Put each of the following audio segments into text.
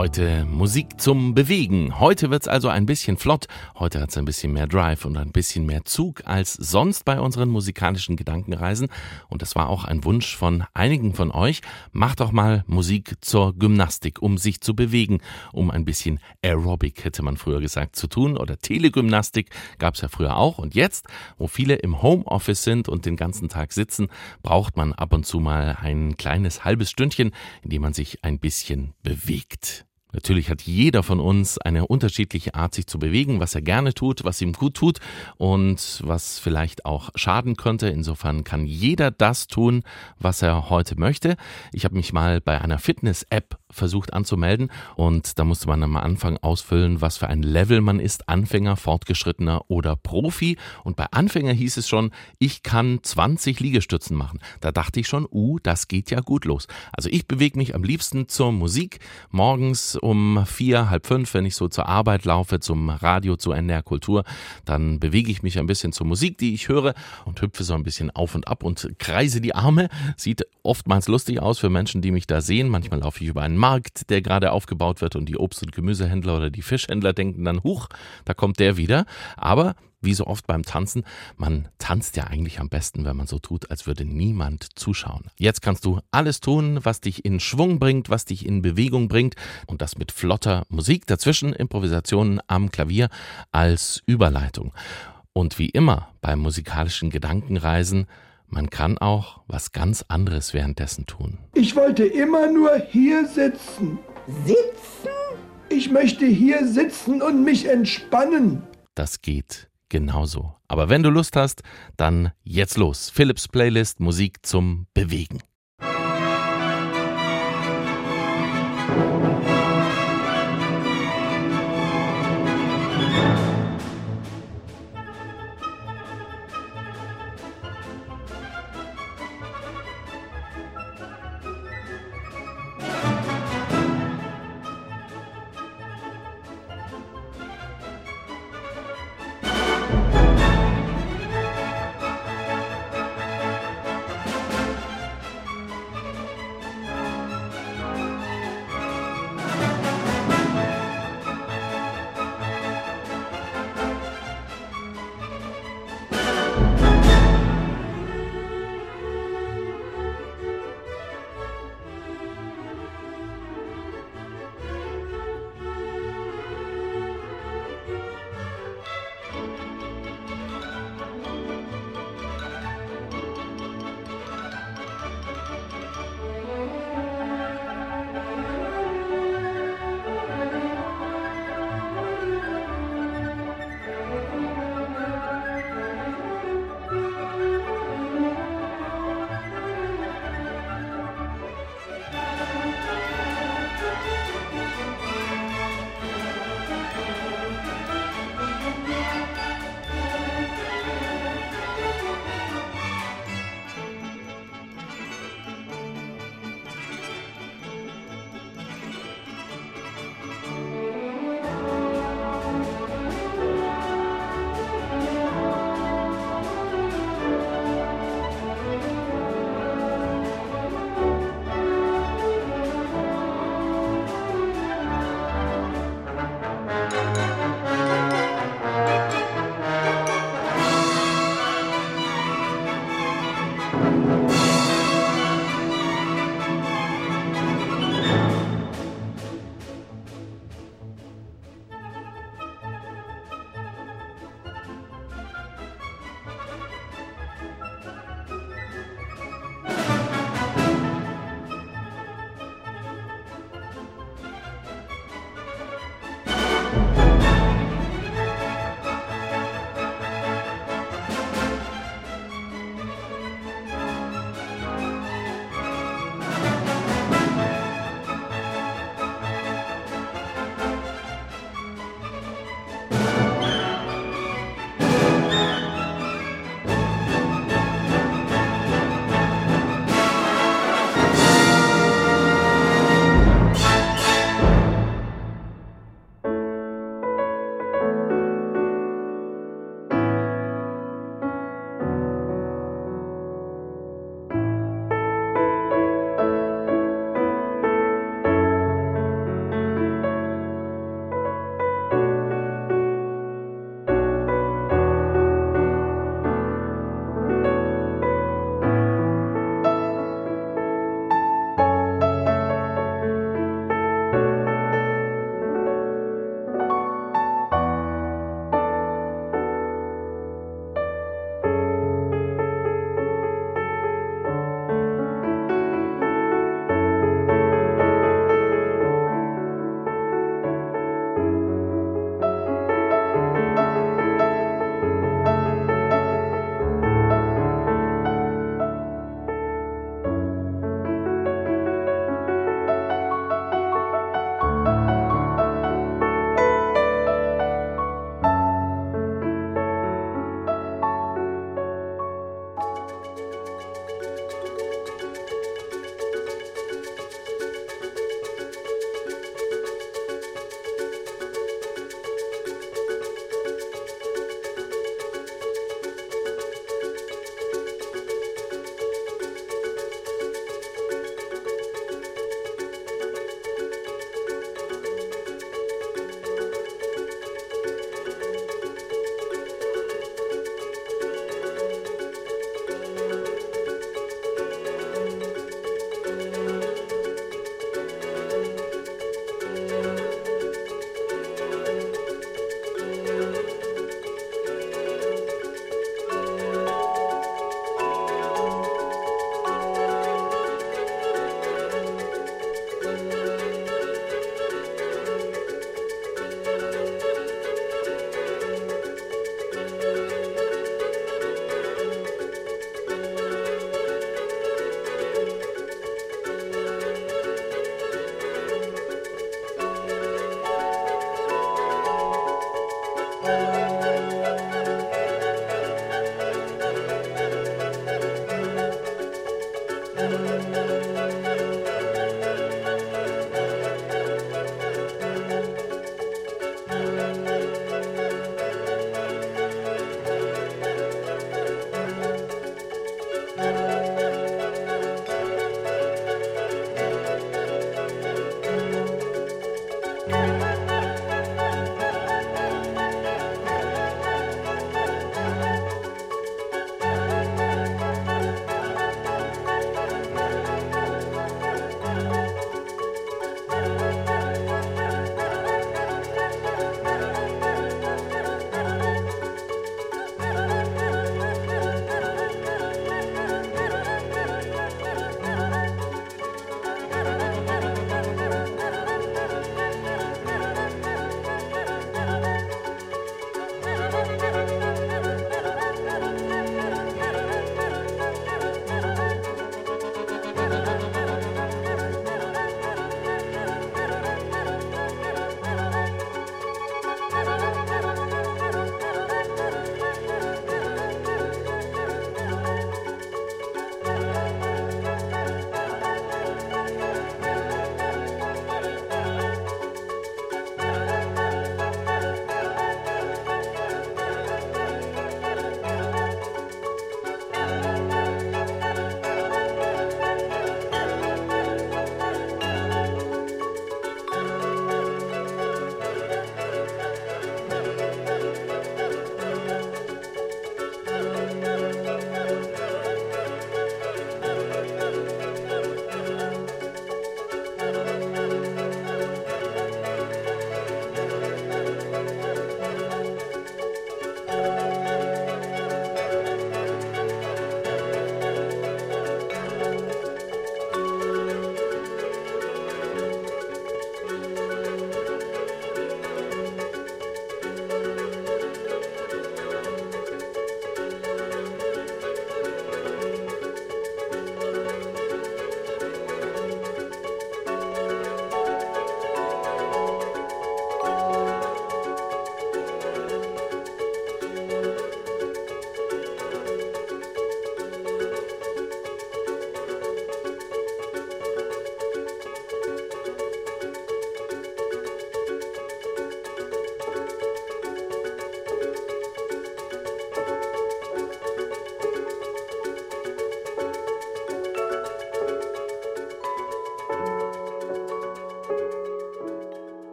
Heute Musik zum Bewegen. Heute wird's also ein bisschen flott. Heute hat's ein bisschen mehr Drive und ein bisschen mehr Zug als sonst bei unseren musikalischen Gedankenreisen. Und das war auch ein Wunsch von einigen von euch. Macht doch mal Musik zur Gymnastik, um sich zu bewegen, um ein bisschen Aerobic, hätte man früher gesagt, zu tun. Oder Telegymnastik gab's ja früher auch. Und jetzt, wo viele im Homeoffice sind und den ganzen Tag sitzen, braucht man ab und zu mal ein kleines halbes Stündchen, in dem man sich ein bisschen bewegt. Natürlich hat jeder von uns eine unterschiedliche Art, sich zu bewegen, was er gerne tut, was ihm gut tut und was vielleicht auch schaden könnte. Insofern kann jeder das tun, was er heute möchte. Ich habe mich mal bei einer Fitness-App versucht anzumelden und da musste man am Anfang ausfüllen, was für ein Level man ist, Anfänger, Fortgeschrittener oder Profi. Und bei Anfänger hieß es schon, ich kann 20 Liegestützen machen. Da dachte ich schon, uh, das geht ja gut los. Also ich bewege mich am liebsten zur Musik morgens um vier, halb fünf, wenn ich so zur Arbeit laufe, zum Radio, zu NDR Kultur, dann bewege ich mich ein bisschen zur Musik, die ich höre und hüpfe so ein bisschen auf und ab und kreise die Arme. Sieht oftmals lustig aus für Menschen, die mich da sehen. Manchmal laufe ich über einen Markt, der gerade aufgebaut wird und die Obst- und Gemüsehändler oder die Fischhändler denken dann, huch, da kommt der wieder. Aber wie so oft beim Tanzen, man tanzt ja eigentlich am besten, wenn man so tut, als würde niemand zuschauen. Jetzt kannst du alles tun, was dich in Schwung bringt, was dich in Bewegung bringt und das mit flotter Musik, dazwischen Improvisationen am Klavier als Überleitung. Und wie immer beim musikalischen Gedankenreisen, man kann auch was ganz anderes währenddessen tun. Ich wollte immer nur hier sitzen. Sitzen? Ich möchte hier sitzen und mich entspannen. Das geht genauso. Aber wenn du Lust hast, dann jetzt los. Philips Playlist Musik zum Bewegen.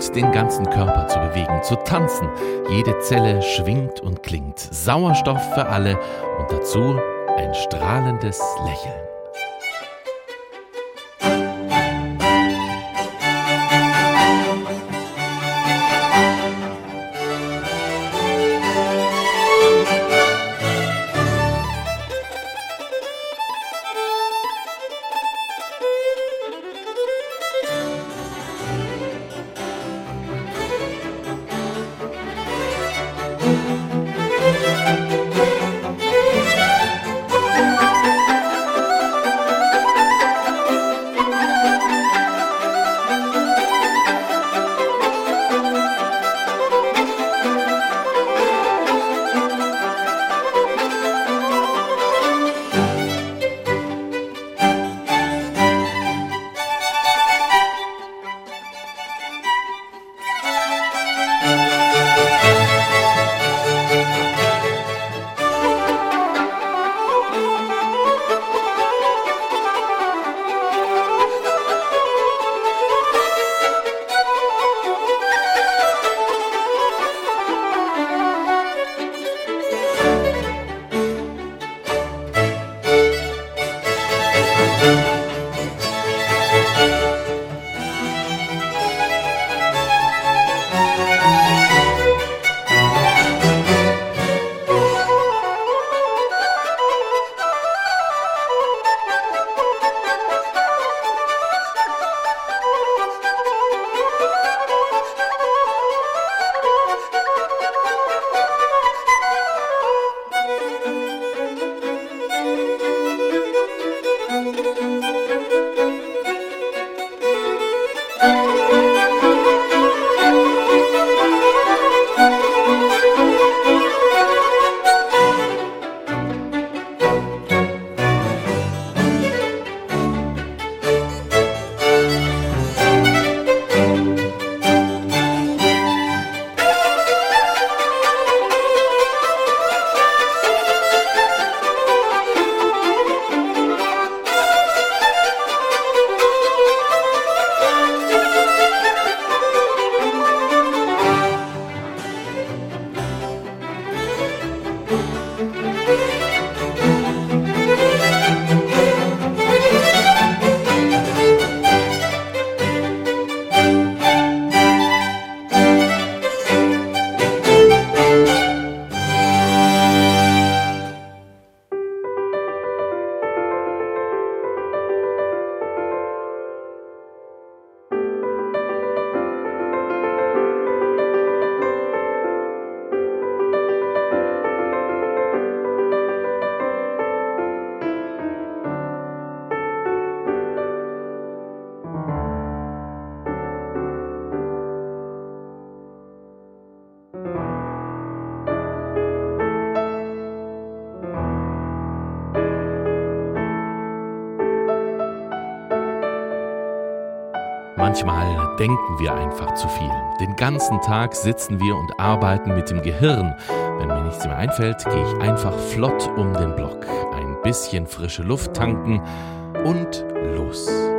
Gut, den ganzen Körper zu bewegen, zu tanzen. Jede Zelle schwingt und klingt. Sauerstoff für alle und dazu ein strahlendes Lächeln. Manchmal denken wir einfach zu viel. Den ganzen Tag sitzen wir und arbeiten mit dem Gehirn. Wenn mir nichts mehr einfällt, gehe ich einfach flott um den Block. Ein bisschen frische Luft tanken und los.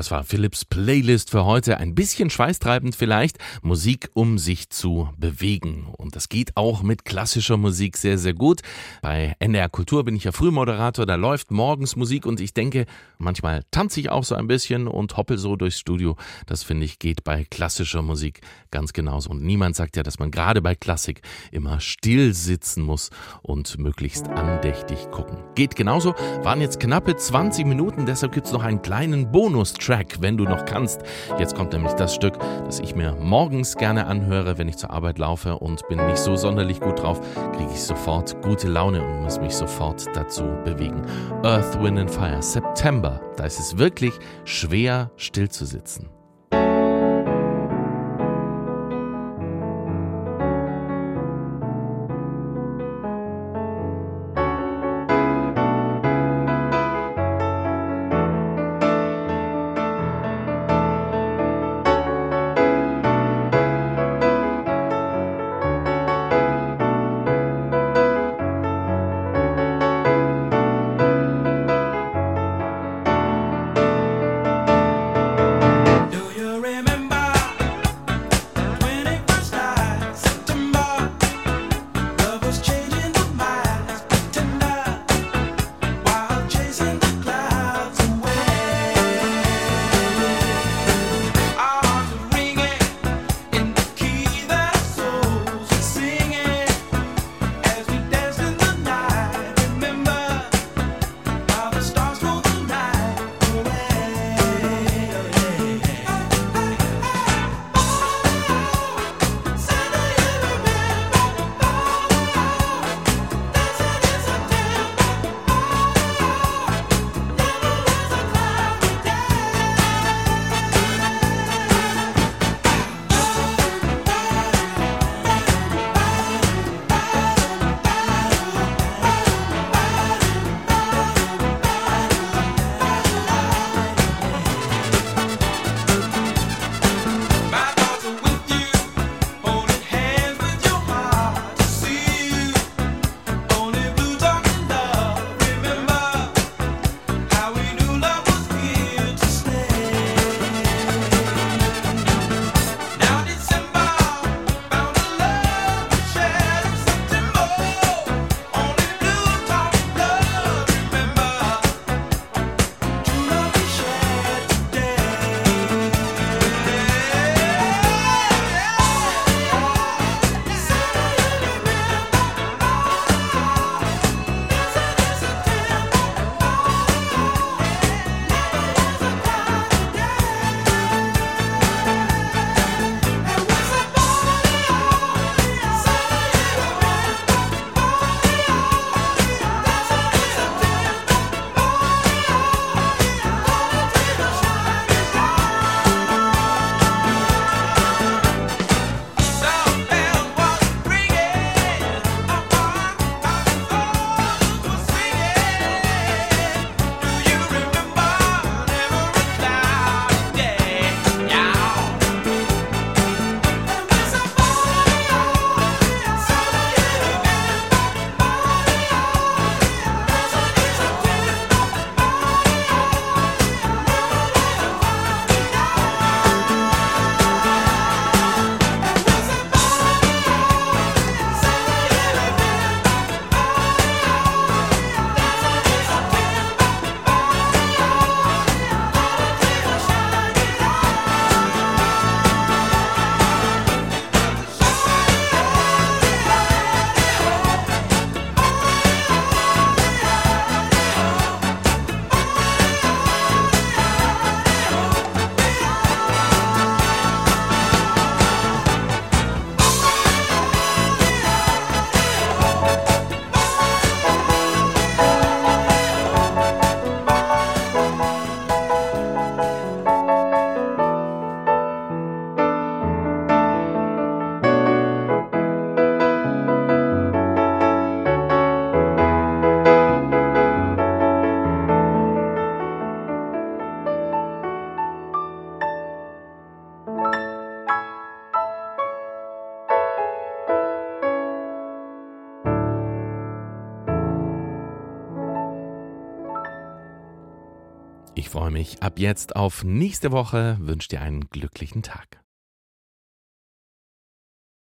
Das war Philips Playlist für heute. Ein bisschen schweißtreibend vielleicht. Musik, um sich zu bewegen. Und das geht auch mit klassischer Musik sehr, sehr gut. Bei NDR Kultur bin ich ja Frühmoderator. Da läuft morgens Musik und ich denke, manchmal tanze ich auch so ein bisschen und hoppel so durchs Studio. Das finde ich geht bei klassischer Musik ganz genauso. Und niemand sagt ja, dass man gerade bei Klassik immer still sitzen muss und möglichst andächtig gucken. Geht genauso. Waren jetzt knappe 20 Minuten. Deshalb gibt's noch einen kleinen Bonus Track, wenn du noch kannst. Jetzt kommt nämlich das Stück, das ich mir morgens gerne anhöre, wenn ich zur Arbeit laufe und bin nicht so sonderlich gut drauf, kriege ich sofort gute Laune und muss mich sofort dazu bewegen. Earth, Wind and Fire, September. Da ist es wirklich schwer, still zu sitzen. Jetzt auf nächste Woche, wünsche dir einen glücklichen Tag.